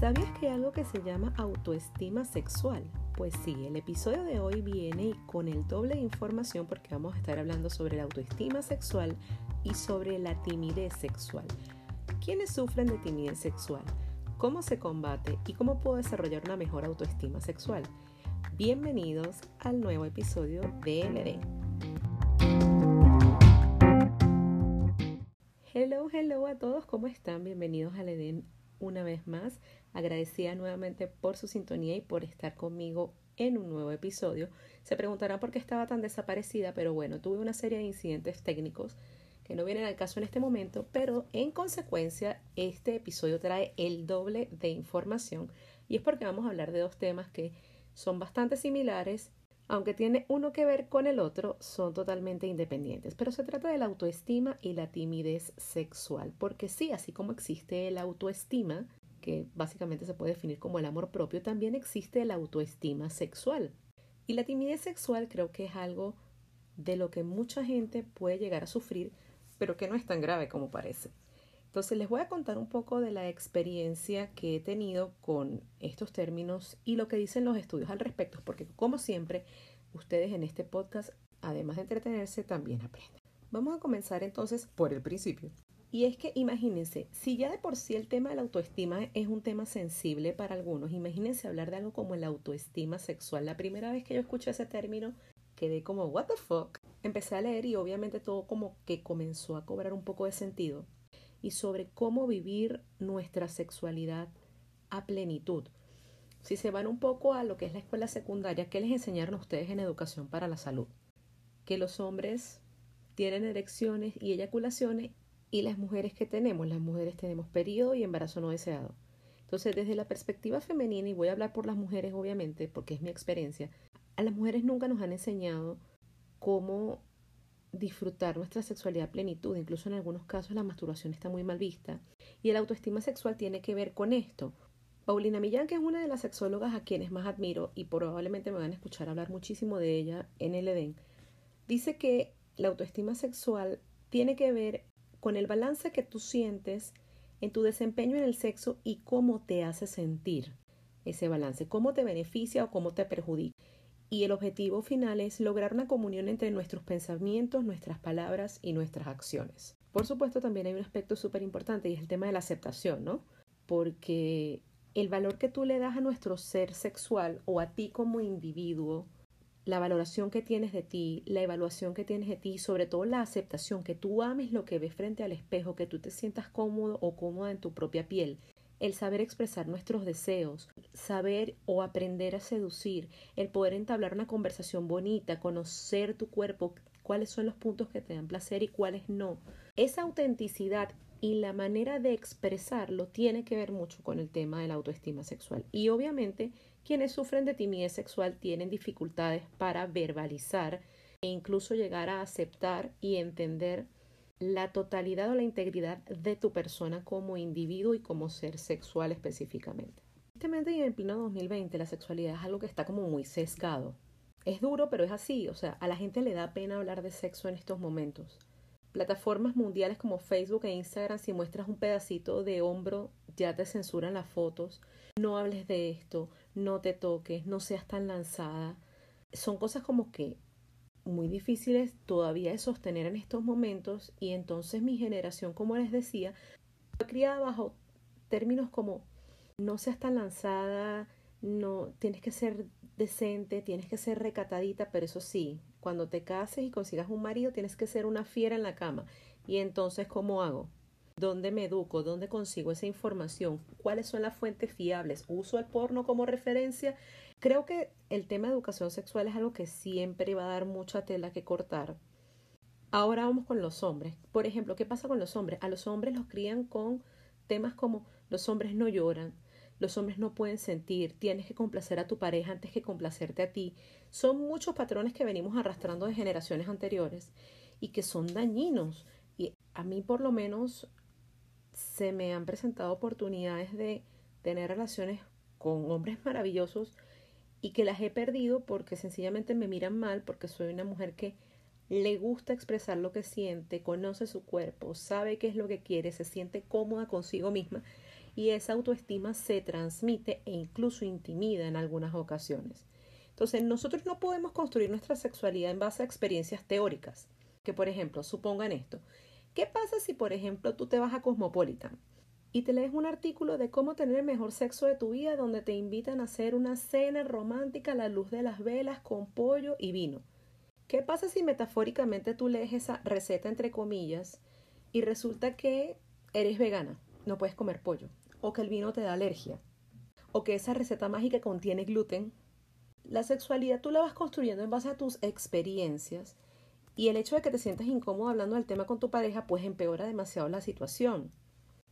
¿Sabías que hay algo que se llama autoestima sexual? Pues sí, el episodio de hoy viene con el doble de información porque vamos a estar hablando sobre la autoestima sexual y sobre la timidez sexual. ¿Quiénes sufren de timidez sexual? ¿Cómo se combate? ¿Y cómo puedo desarrollar una mejor autoestima sexual? Bienvenidos al nuevo episodio de LD. Hello, hello a todos, ¿cómo están? Bienvenidos al Edén una vez más. Agradecida nuevamente por su sintonía y por estar conmigo en un nuevo episodio. Se preguntarán por qué estaba tan desaparecida, pero bueno, tuve una serie de incidentes técnicos que no vienen al caso en este momento, pero en consecuencia este episodio trae el doble de información y es porque vamos a hablar de dos temas que son bastante similares aunque tiene uno que ver con el otro, son totalmente independientes. Pero se trata de la autoestima y la timidez sexual. Porque sí, así como existe la autoestima, que básicamente se puede definir como el amor propio, también existe la autoestima sexual. Y la timidez sexual creo que es algo de lo que mucha gente puede llegar a sufrir, pero que no es tan grave como parece. Entonces les voy a contar un poco de la experiencia que he tenido con estos términos y lo que dicen los estudios al respecto, porque como siempre, ustedes en este podcast, además de entretenerse, también aprenden. Vamos a comenzar entonces por el principio. Y es que imagínense, si ya de por sí el tema de la autoestima es un tema sensible para algunos, imagínense hablar de algo como la autoestima sexual. La primera vez que yo escuché ese término, quedé como, ¿What the fuck? Empecé a leer y obviamente todo como que comenzó a cobrar un poco de sentido y sobre cómo vivir nuestra sexualidad a plenitud. Si se van un poco a lo que es la escuela secundaria, ¿qué les enseñaron ustedes en educación para la salud? Que los hombres tienen erecciones y eyaculaciones y las mujeres que tenemos, las mujeres tenemos periodo y embarazo no deseado. Entonces, desde la perspectiva femenina, y voy a hablar por las mujeres obviamente, porque es mi experiencia, a las mujeres nunca nos han enseñado cómo disfrutar nuestra sexualidad plenitud. Incluso en algunos casos la masturbación está muy mal vista. Y el autoestima sexual tiene que ver con esto. Paulina Millán, que es una de las sexólogas a quienes más admiro y probablemente me van a escuchar hablar muchísimo de ella en el Edén, dice que la autoestima sexual tiene que ver con el balance que tú sientes en tu desempeño en el sexo y cómo te hace sentir ese balance, cómo te beneficia o cómo te perjudica y el objetivo final es lograr una comunión entre nuestros pensamientos, nuestras palabras y nuestras acciones. Por supuesto, también hay un aspecto súper importante y es el tema de la aceptación, ¿no? Porque el valor que tú le das a nuestro ser sexual o a ti como individuo, la valoración que tienes de ti, la evaluación que tienes de ti sobre todo la aceptación, que tú ames lo que ves frente al espejo, que tú te sientas cómodo o cómoda en tu propia piel, el saber expresar nuestros deseos, saber o aprender a seducir, el poder entablar una conversación bonita, conocer tu cuerpo, cuáles son los puntos que te dan placer y cuáles no. Esa autenticidad y la manera de expresarlo tiene que ver mucho con el tema de la autoestima sexual. Y obviamente quienes sufren de timidez sexual tienen dificultades para verbalizar e incluso llegar a aceptar y entender la totalidad o la integridad de tu persona como individuo y como ser sexual específicamente. Tristemente y en pleno 2020 la sexualidad es algo que está como muy sesgado. Es duro, pero es así, o sea, a la gente le da pena hablar de sexo en estos momentos. Plataformas mundiales como Facebook e Instagram, si muestras un pedacito de hombro, ya te censuran las fotos. No hables de esto, no te toques, no seas tan lanzada. Son cosas como que muy difíciles todavía de sostener en estos momentos y entonces mi generación, como les decía, fue criada bajo términos como no seas tan lanzada, no tienes que ser decente, tienes que ser recatadita, pero eso sí, cuando te cases y consigas un marido tienes que ser una fiera en la cama. Y entonces, ¿cómo hago? ¿Dónde me educo? ¿Dónde consigo esa información? ¿Cuáles son las fuentes fiables? ¿Uso el porno como referencia? Creo que el tema de educación sexual es algo que siempre va a dar mucha tela que cortar. Ahora vamos con los hombres. Por ejemplo, ¿qué pasa con los hombres? A los hombres los crían con temas como los hombres no lloran, los hombres no pueden sentir, tienes que complacer a tu pareja antes que complacerte a ti. Son muchos patrones que venimos arrastrando de generaciones anteriores y que son dañinos. Y a mí por lo menos se me han presentado oportunidades de tener relaciones con hombres maravillosos y que las he perdido porque sencillamente me miran mal porque soy una mujer que le gusta expresar lo que siente, conoce su cuerpo, sabe qué es lo que quiere, se siente cómoda consigo misma y esa autoestima se transmite e incluso intimida en algunas ocasiones. Entonces, nosotros no podemos construir nuestra sexualidad en base a experiencias teóricas, que por ejemplo, supongan esto. ¿Qué pasa si, por ejemplo, tú te vas a Cosmopolitan y te lees un artículo de cómo tener el mejor sexo de tu vida donde te invitan a hacer una cena romántica a la luz de las velas con pollo y vino? ¿Qué pasa si metafóricamente tú lees esa receta entre comillas y resulta que eres vegana, no puedes comer pollo, o que el vino te da alergia, o que esa receta mágica contiene gluten? La sexualidad tú la vas construyendo en base a tus experiencias y el hecho de que te sientas incómodo hablando del tema con tu pareja pues empeora demasiado la situación.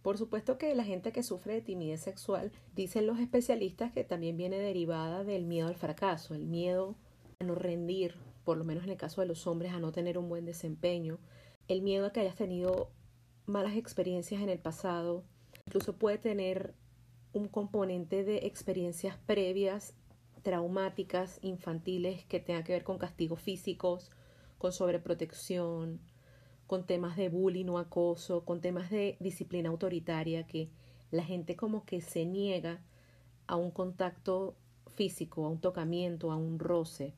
Por supuesto que la gente que sufre de timidez sexual, dicen los especialistas que también viene derivada del miedo al fracaso, el miedo a no rendir, por lo menos en el caso de los hombres, a no tener un buen desempeño, el miedo a que hayas tenido malas experiencias en el pasado, incluso puede tener un componente de experiencias previas traumáticas infantiles que tengan que ver con castigos físicos, con sobreprotección, con temas de bullying o acoso, con temas de disciplina autoritaria, que la gente como que se niega a un contacto físico, a un tocamiento, a un roce.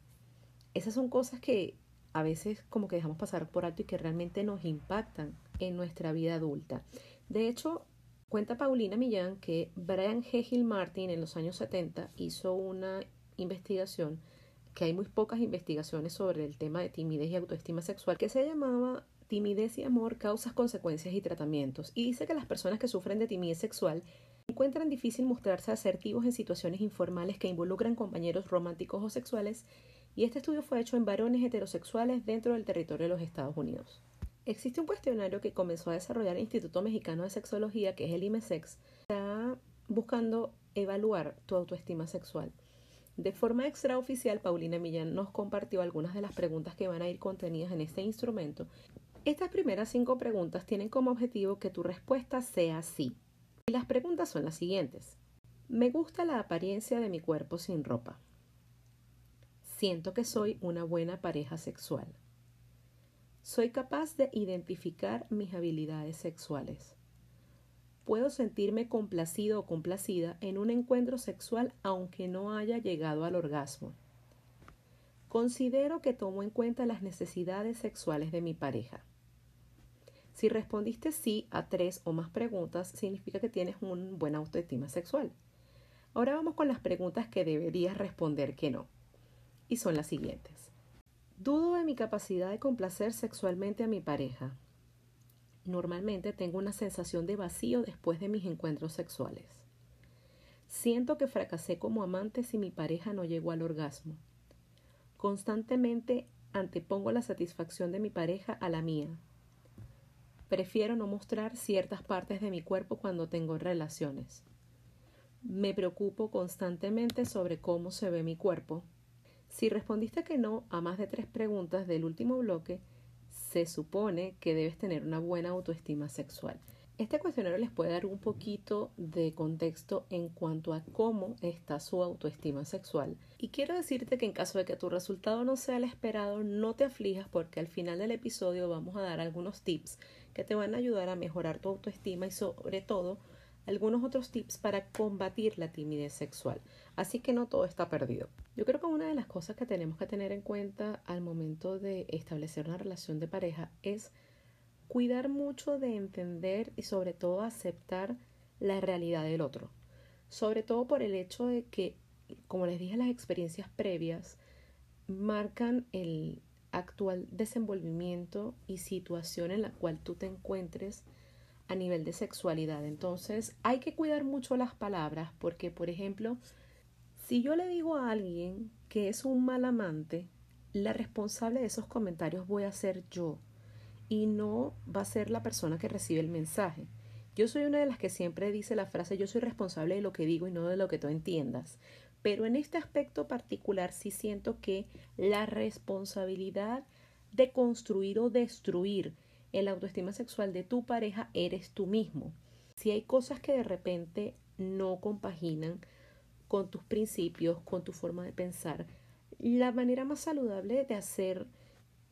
Esas son cosas que a veces como que dejamos pasar por alto y que realmente nos impactan en nuestra vida adulta. De hecho, cuenta Paulina Millán que Brian G. Martin en los años 70 hizo una investigación que hay muy pocas investigaciones sobre el tema de timidez y autoestima sexual que se llamaba Timidez y amor, causas, consecuencias y tratamientos. Y dice que las personas que sufren de timidez sexual encuentran difícil mostrarse asertivos en situaciones informales que involucran compañeros románticos o sexuales y este estudio fue hecho en varones heterosexuales dentro del territorio de los Estados Unidos. Existe un cuestionario que comenzó a desarrollar el Instituto Mexicano de Sexología, que es el IMESEX, está buscando evaluar tu autoestima sexual. De forma extraoficial, Paulina Millán nos compartió algunas de las preguntas que van a ir contenidas en este instrumento. Estas primeras cinco preguntas tienen como objetivo que tu respuesta sea sí. Y las preguntas son las siguientes. Me gusta la apariencia de mi cuerpo sin ropa. Siento que soy una buena pareja sexual. Soy capaz de identificar mis habilidades sexuales. Puedo sentirme complacido o complacida en un encuentro sexual aunque no haya llegado al orgasmo. Considero que tomo en cuenta las necesidades sexuales de mi pareja. Si respondiste sí a tres o más preguntas, significa que tienes un buen autoestima sexual. Ahora vamos con las preguntas que deberías responder que no y son las siguientes. Dudo de mi capacidad de complacer sexualmente a mi pareja. Normalmente tengo una sensación de vacío después de mis encuentros sexuales. Siento que fracasé como amante si mi pareja no llegó al orgasmo. Constantemente antepongo la satisfacción de mi pareja a la mía. Prefiero no mostrar ciertas partes de mi cuerpo cuando tengo relaciones. Me preocupo constantemente sobre cómo se ve mi cuerpo si respondiste que no a más de tres preguntas del último bloque, se supone que debes tener una buena autoestima sexual. Este cuestionario les puede dar un poquito de contexto en cuanto a cómo está su autoestima sexual. Y quiero decirte que en caso de que tu resultado no sea el esperado, no te aflijas porque al final del episodio vamos a dar algunos tips que te van a ayudar a mejorar tu autoestima y sobre todo algunos otros tips para combatir la timidez sexual. Así que no todo está perdido. Yo creo que una de las cosas que tenemos que tener en cuenta al momento de establecer una relación de pareja es cuidar mucho de entender y sobre todo aceptar la realidad del otro. Sobre todo por el hecho de que, como les dije, las experiencias previas marcan el actual desenvolvimiento y situación en la cual tú te encuentres a nivel de sexualidad. Entonces hay que cuidar mucho las palabras porque, por ejemplo, si yo le digo a alguien que es un mal amante, la responsable de esos comentarios voy a ser yo y no va a ser la persona que recibe el mensaje. Yo soy una de las que siempre dice la frase yo soy responsable de lo que digo y no de lo que tú entiendas. Pero en este aspecto particular sí siento que la responsabilidad de construir o destruir el autoestima sexual de tu pareja eres tú mismo. Si hay cosas que de repente no compaginan con tus principios, con tu forma de pensar, la manera más saludable de hacer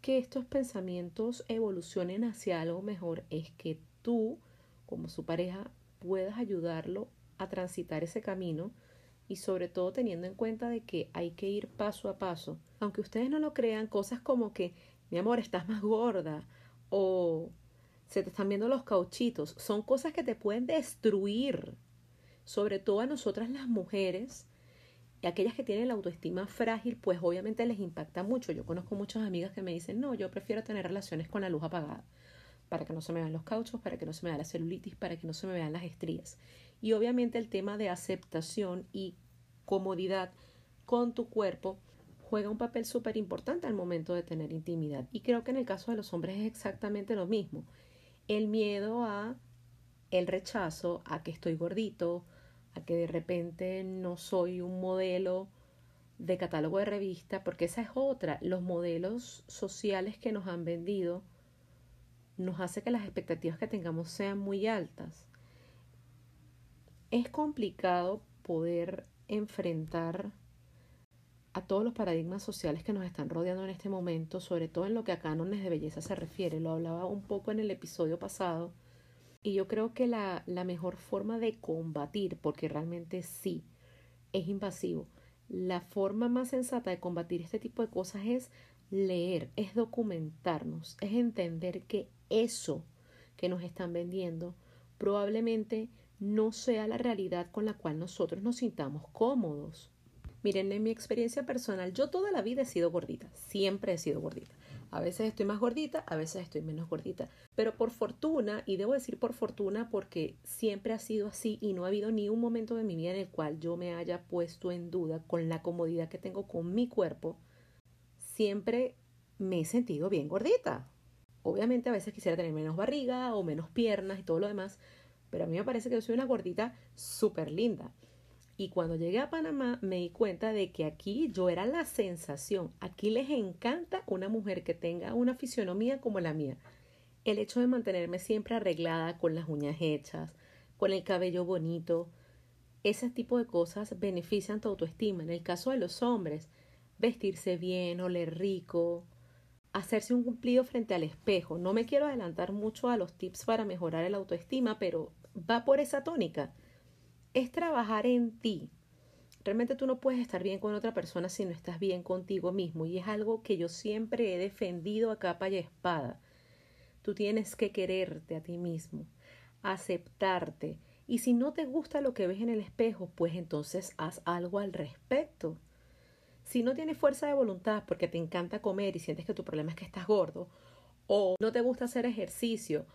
que estos pensamientos evolucionen hacia algo mejor es que tú, como su pareja, puedas ayudarlo a transitar ese camino y sobre todo teniendo en cuenta de que hay que ir paso a paso. Aunque ustedes no lo crean, cosas como que, mi amor, estás más gorda o se te están viendo los cauchitos, son cosas que te pueden destruir, sobre todo a nosotras las mujeres. Y aquellas que tienen la autoestima frágil, pues obviamente les impacta mucho. Yo conozco muchas amigas que me dicen, no, yo prefiero tener relaciones con la luz apagada, para que no se me vean los cauchos, para que no se me vea la celulitis, para que no se me vean las estrías. Y obviamente el tema de aceptación y comodidad con tu cuerpo juega un papel súper importante al momento de tener intimidad. Y creo que en el caso de los hombres es exactamente lo mismo. El miedo a el rechazo, a que estoy gordito, a que de repente no soy un modelo de catálogo de revista, porque esa es otra. Los modelos sociales que nos han vendido nos hace que las expectativas que tengamos sean muy altas es complicado poder enfrentar a todos los paradigmas sociales que nos están rodeando en este momento, sobre todo en lo que a cánones de belleza se refiere. Lo hablaba un poco en el episodio pasado. Y yo creo que la, la mejor forma de combatir, porque realmente sí, es invasivo, la forma más sensata de combatir este tipo de cosas es leer, es documentarnos, es entender que eso que nos están vendiendo probablemente no sea la realidad con la cual nosotros nos sintamos cómodos. Miren, en mi experiencia personal, yo toda la vida he sido gordita, siempre he sido gordita. A veces estoy más gordita, a veces estoy menos gordita. Pero por fortuna, y debo decir por fortuna porque siempre ha sido así y no ha habido ni un momento de mi vida en el cual yo me haya puesto en duda con la comodidad que tengo con mi cuerpo, siempre me he sentido bien gordita. Obviamente a veces quisiera tener menos barriga o menos piernas y todo lo demás, pero a mí me parece que yo soy una gordita súper linda. Y cuando llegué a Panamá me di cuenta de que aquí yo era la sensación. Aquí les encanta una mujer que tenga una fisionomía como la mía. El hecho de mantenerme siempre arreglada, con las uñas hechas, con el cabello bonito, ese tipo de cosas benefician tu autoestima. En el caso de los hombres, vestirse bien, oler rico, hacerse un cumplido frente al espejo. No me quiero adelantar mucho a los tips para mejorar el autoestima, pero va por esa tónica. Es trabajar en ti. Realmente tú no puedes estar bien con otra persona si no estás bien contigo mismo y es algo que yo siempre he defendido a capa y espada. Tú tienes que quererte a ti mismo, aceptarte y si no te gusta lo que ves en el espejo, pues entonces haz algo al respecto. Si no tienes fuerza de voluntad porque te encanta comer y sientes que tu problema es que estás gordo, o no te gusta hacer ejercicio,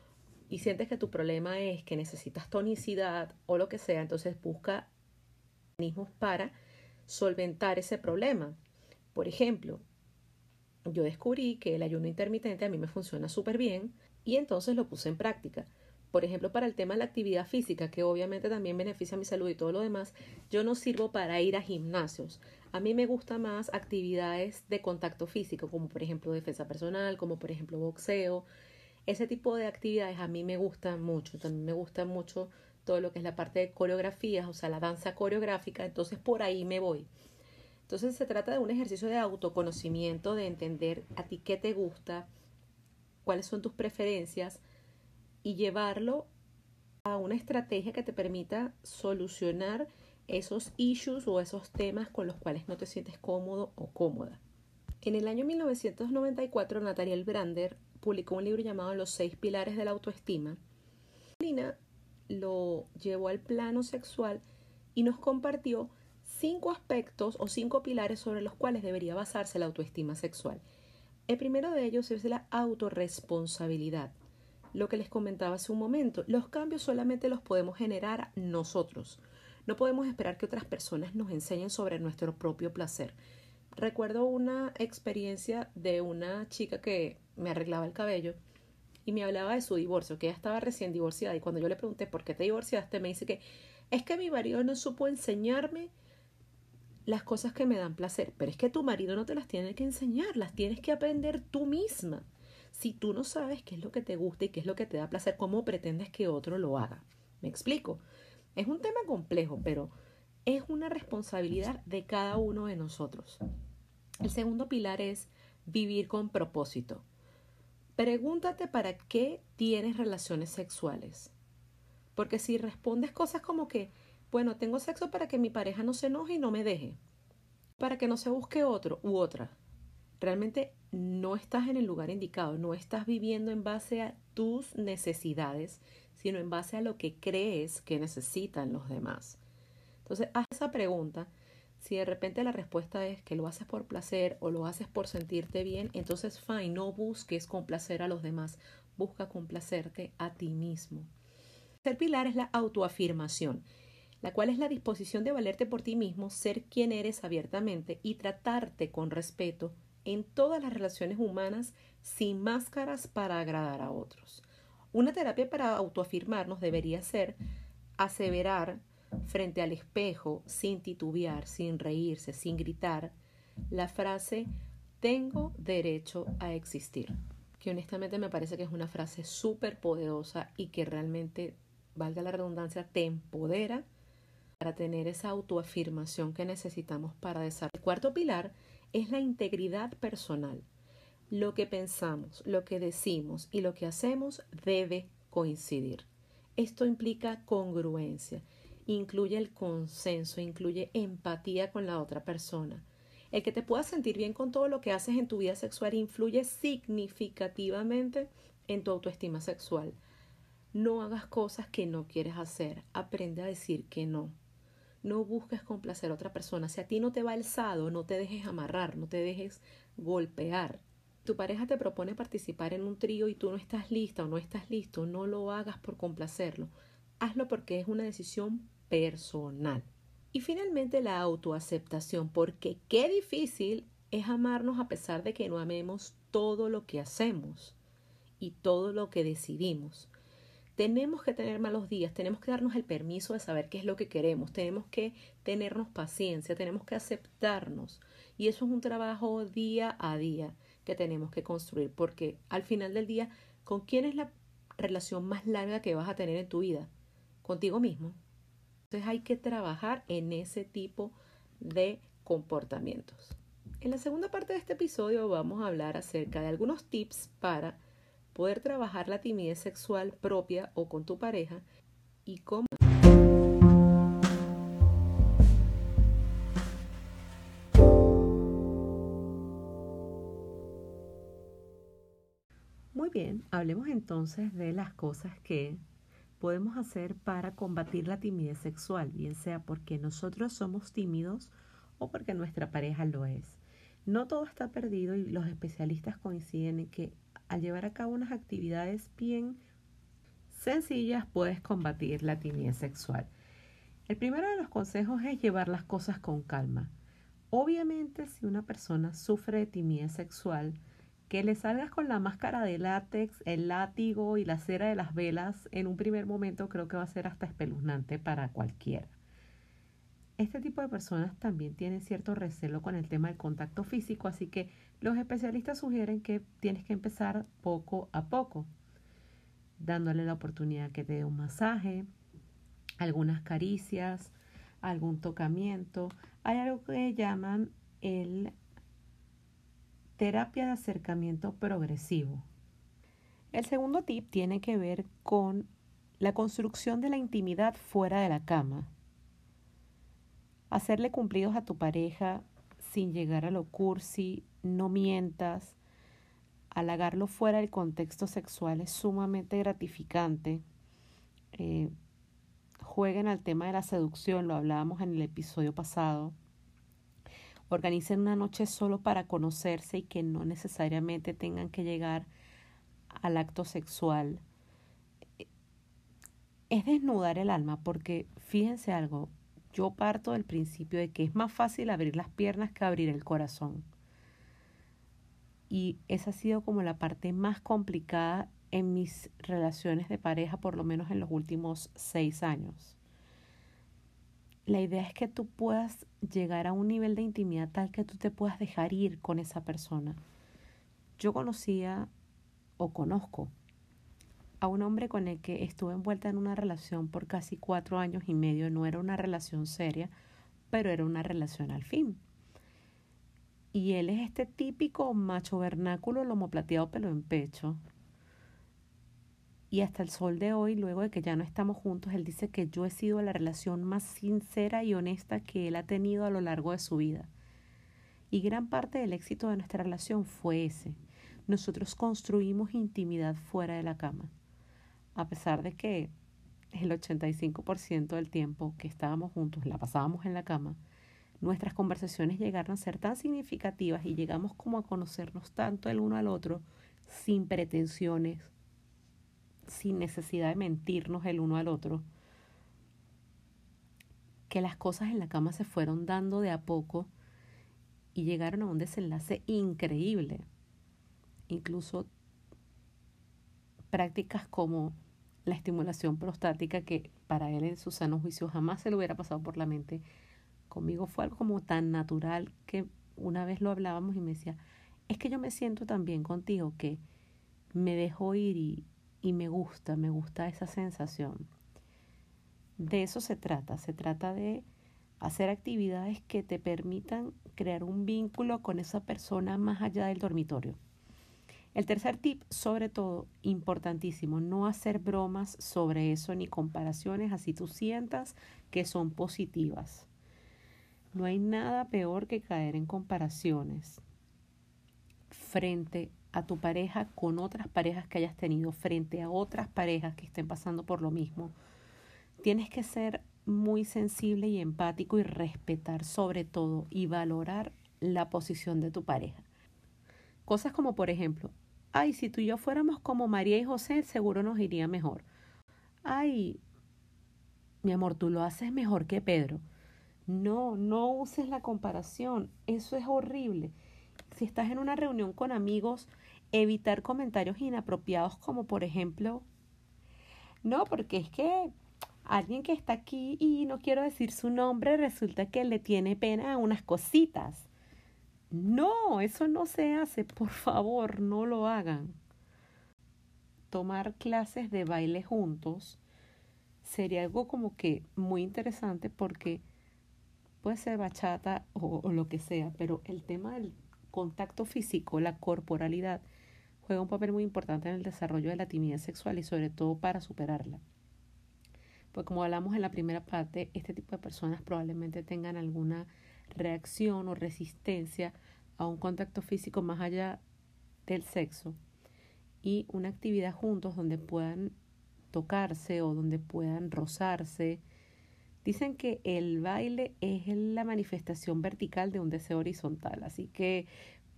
y sientes que tu problema es que necesitas tonicidad o lo que sea, entonces busca mecanismos para solventar ese problema. Por ejemplo, yo descubrí que el ayuno intermitente a mí me funciona súper bien y entonces lo puse en práctica. Por ejemplo, para el tema de la actividad física, que obviamente también beneficia mi salud y todo lo demás, yo no sirvo para ir a gimnasios. A mí me gustan más actividades de contacto físico, como por ejemplo defensa personal, como por ejemplo boxeo, ese tipo de actividades a mí me gustan mucho, también me gusta mucho todo lo que es la parte de coreografías, o sea, la danza coreográfica, entonces por ahí me voy. Entonces se trata de un ejercicio de autoconocimiento, de entender a ti qué te gusta, cuáles son tus preferencias y llevarlo a una estrategia que te permita solucionar esos issues o esos temas con los cuales no te sientes cómodo o cómoda. En el año 1994, Natalia Brander publicó un libro llamado Los seis pilares de la autoestima. Lina lo llevó al plano sexual y nos compartió cinco aspectos o cinco pilares sobre los cuales debería basarse la autoestima sexual. El primero de ellos es la autorresponsabilidad. Lo que les comentaba hace un momento, los cambios solamente los podemos generar nosotros. No podemos esperar que otras personas nos enseñen sobre nuestro propio placer. Recuerdo una experiencia de una chica que me arreglaba el cabello y me hablaba de su divorcio, que ella estaba recién divorciada y cuando yo le pregunté por qué te divorciaste, me dice que es que mi marido no supo enseñarme las cosas que me dan placer, pero es que tu marido no te las tiene que enseñar, las tienes que aprender tú misma. Si tú no sabes qué es lo que te gusta y qué es lo que te da placer, ¿cómo pretendes que otro lo haga? ¿Me explico? Es un tema complejo, pero es una responsabilidad de cada uno de nosotros. El segundo pilar es vivir con propósito. Pregúntate para qué tienes relaciones sexuales. Porque si respondes cosas como que, bueno, tengo sexo para que mi pareja no se enoje y no me deje, para que no se busque otro u otra, realmente no estás en el lugar indicado, no estás viviendo en base a tus necesidades, sino en base a lo que crees que necesitan los demás. Entonces, haz esa pregunta. Si de repente la respuesta es que lo haces por placer o lo haces por sentirte bien, entonces fine, no busques complacer a los demás, busca complacerte a ti mismo. El pilar es la autoafirmación, la cual es la disposición de valerte por ti mismo, ser quien eres abiertamente y tratarte con respeto en todas las relaciones humanas sin máscaras para agradar a otros. Una terapia para autoafirmarnos debería ser aseverar frente al espejo sin titubear, sin reírse, sin gritar, la frase tengo derecho a existir, que honestamente me parece que es una frase súper poderosa y que realmente, valga la redundancia, te empodera para tener esa autoafirmación que necesitamos para desarrollar. El cuarto pilar es la integridad personal. Lo que pensamos, lo que decimos y lo que hacemos debe coincidir. Esto implica congruencia, incluye el consenso, incluye empatía con la otra persona. El que te puedas sentir bien con todo lo que haces en tu vida sexual influye significativamente en tu autoestima sexual. No hagas cosas que no quieres hacer. Aprende a decir que no. No busques complacer a otra persona. Si a ti no te va alzado, no te dejes amarrar, no te dejes golpear. Tu pareja te propone participar en un trío y tú no estás lista o no estás listo, no lo hagas por complacerlo. Hazlo porque es una decisión personal. Y finalmente la autoaceptación, porque qué difícil es amarnos a pesar de que no amemos todo lo que hacemos y todo lo que decidimos. Tenemos que tener malos días, tenemos que darnos el permiso de saber qué es lo que queremos, tenemos que tenernos paciencia, tenemos que aceptarnos. Y eso es un trabajo día a día que tenemos que construir, porque al final del día, ¿con quién es la relación más larga que vas a tener en tu vida? Contigo mismo. Entonces hay que trabajar en ese tipo de comportamientos. En la segunda parte de este episodio vamos a hablar acerca de algunos tips para poder trabajar la timidez sexual propia o con tu pareja y cómo... Muy bien, hablemos entonces de las cosas que podemos hacer para combatir la timidez sexual, bien sea porque nosotros somos tímidos o porque nuestra pareja lo es. No todo está perdido y los especialistas coinciden en que al llevar a cabo unas actividades bien sencillas puedes combatir la timidez sexual. El primero de los consejos es llevar las cosas con calma. Obviamente si una persona sufre de timidez sexual, que le salgas con la máscara de látex, el látigo y la cera de las velas en un primer momento creo que va a ser hasta espeluznante para cualquiera. Este tipo de personas también tienen cierto recelo con el tema del contacto físico, así que los especialistas sugieren que tienes que empezar poco a poco, dándole la oportunidad que te dé un masaje, algunas caricias, algún tocamiento. Hay algo que llaman el terapia de acercamiento progresivo. El segundo tip tiene que ver con la construcción de la intimidad fuera de la cama hacerle cumplidos a tu pareja sin llegar a lo cursi, no mientas, halagarlo fuera del contexto sexual es sumamente gratificante. Eh, jueguen al tema de la seducción, lo hablábamos en el episodio pasado. Organicen una noche solo para conocerse y que no necesariamente tengan que llegar al acto sexual. Es desnudar el alma porque fíjense algo, yo parto del principio de que es más fácil abrir las piernas que abrir el corazón. Y esa ha sido como la parte más complicada en mis relaciones de pareja, por lo menos en los últimos seis años. La idea es que tú puedas llegar a un nivel de intimidad tal que tú te puedas dejar ir con esa persona. Yo conocía o conozco a un hombre con el que estuve envuelta en una relación por casi cuatro años y medio. No era una relación seria, pero era una relación al fin. Y él es este típico macho vernáculo, lomo plateado, pelo en pecho. Y hasta el sol de hoy, luego de que ya no estamos juntos, él dice que yo he sido la relación más sincera y honesta que él ha tenido a lo largo de su vida. Y gran parte del éxito de nuestra relación fue ese. Nosotros construimos intimidad fuera de la cama. A pesar de que el 85% del tiempo que estábamos juntos la pasábamos en la cama, nuestras conversaciones llegaron a ser tan significativas y llegamos como a conocernos tanto el uno al otro sin pretensiones, sin necesidad de mentirnos el uno al otro, que las cosas en la cama se fueron dando de a poco y llegaron a un desenlace increíble. Incluso prácticas como la estimulación prostática, que para él en su sano juicio jamás se le hubiera pasado por la mente, conmigo fue algo como tan natural que una vez lo hablábamos y me decía, es que yo me siento tan bien contigo que me dejo ir y, y me gusta, me gusta esa sensación. De eso se trata, se trata de hacer actividades que te permitan crear un vínculo con esa persona más allá del dormitorio. El tercer tip, sobre todo, importantísimo, no hacer bromas sobre eso ni comparaciones así tú sientas que son positivas. No hay nada peor que caer en comparaciones frente a tu pareja con otras parejas que hayas tenido, frente a otras parejas que estén pasando por lo mismo. Tienes que ser muy sensible y empático y respetar sobre todo y valorar la posición de tu pareja. Cosas como por ejemplo, ay, si tú y yo fuéramos como María y José, seguro nos iría mejor. Ay, mi amor, tú lo haces mejor que Pedro. No, no uses la comparación, eso es horrible si estás en una reunión con amigos, evitar comentarios inapropiados como por ejemplo, no, porque es que alguien que está aquí y no quiero decir su nombre resulta que le tiene pena a unas cositas. No, eso no se hace, por favor, no lo hagan. Tomar clases de baile juntos sería algo como que muy interesante porque puede ser bachata o, o lo que sea, pero el tema del contacto físico, la corporalidad, juega un papel muy importante en el desarrollo de la timidez sexual y sobre todo para superarla. Pues como hablamos en la primera parte, este tipo de personas probablemente tengan alguna reacción o resistencia a un contacto físico más allá del sexo y una actividad juntos donde puedan tocarse o donde puedan rozarse. Dicen que el baile es la manifestación vertical de un deseo horizontal, así que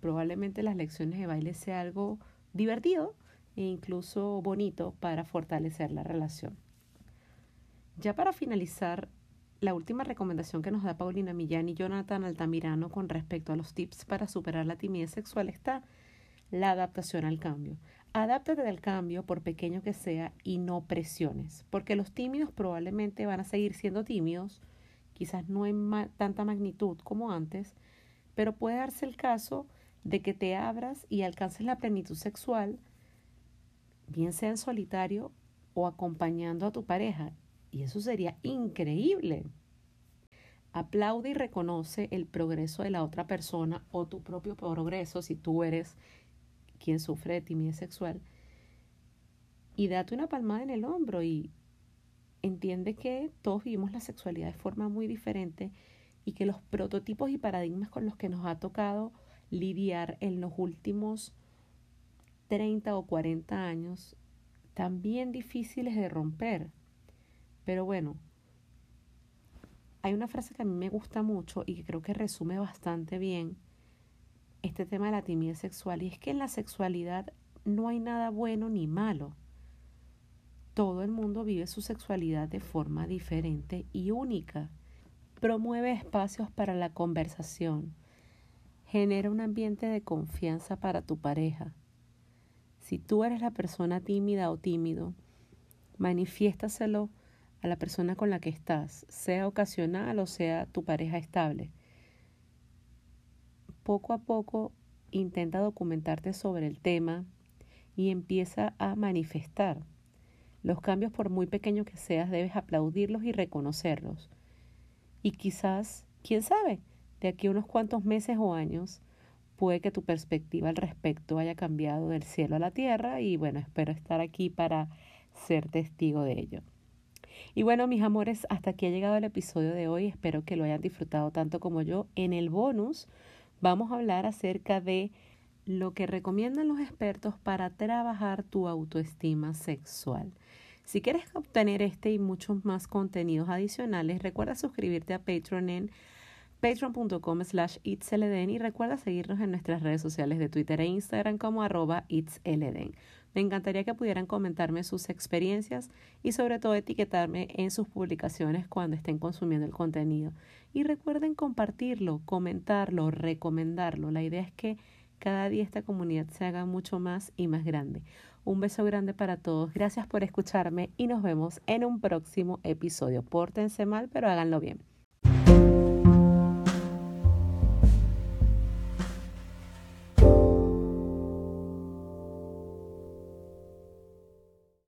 probablemente las lecciones de baile sea algo divertido e incluso bonito para fortalecer la relación. Ya para finalizar, la última recomendación que nos da Paulina Millán y Jonathan Altamirano con respecto a los tips para superar la timidez sexual está la adaptación al cambio. Adáptate al cambio, por pequeño que sea, y no presiones, porque los tímidos probablemente van a seguir siendo tímidos, quizás no en tanta magnitud como antes, pero puede darse el caso de que te abras y alcances la plenitud sexual, bien sea en solitario o acompañando a tu pareja, y eso sería increíble. Aplaude y reconoce el progreso de la otra persona o tu propio progreso si tú eres quien sufre de timidez sexual. Y date una palmada en el hombro y entiende que todos vivimos la sexualidad de forma muy diferente y que los prototipos y paradigmas con los que nos ha tocado lidiar en los últimos 30 o 40 años también difíciles de romper. Pero bueno, hay una frase que a mí me gusta mucho y que creo que resume bastante bien este tema de la timidez sexual y es que en la sexualidad no hay nada bueno ni malo. Todo el mundo vive su sexualidad de forma diferente y única. Promueve espacios para la conversación. Genera un ambiente de confianza para tu pareja. Si tú eres la persona tímida o tímido, manifiéstaselo a la persona con la que estás, sea ocasional o sea tu pareja estable. Poco a poco intenta documentarte sobre el tema y empieza a manifestar. Los cambios, por muy pequeños que seas, debes aplaudirlos y reconocerlos. Y quizás, quién sabe, de aquí a unos cuantos meses o años, puede que tu perspectiva al respecto haya cambiado del cielo a la tierra y bueno, espero estar aquí para ser testigo de ello. Y bueno, mis amores, hasta aquí ha llegado el episodio de hoy. Espero que lo hayan disfrutado tanto como yo. En el bonus vamos a hablar acerca de lo que recomiendan los expertos para trabajar tu autoestima sexual. Si quieres obtener este y muchos más contenidos adicionales, recuerda suscribirte a Patreon en patreon.com slash itsleden y recuerda seguirnos en nuestras redes sociales de Twitter e Instagram como arroba. Me encantaría que pudieran comentarme sus experiencias y sobre todo etiquetarme en sus publicaciones cuando estén consumiendo el contenido. Y recuerden compartirlo, comentarlo, recomendarlo. La idea es que cada día esta comunidad se haga mucho más y más grande. Un beso grande para todos. Gracias por escucharme y nos vemos en un próximo episodio. Pórtense mal, pero háganlo bien.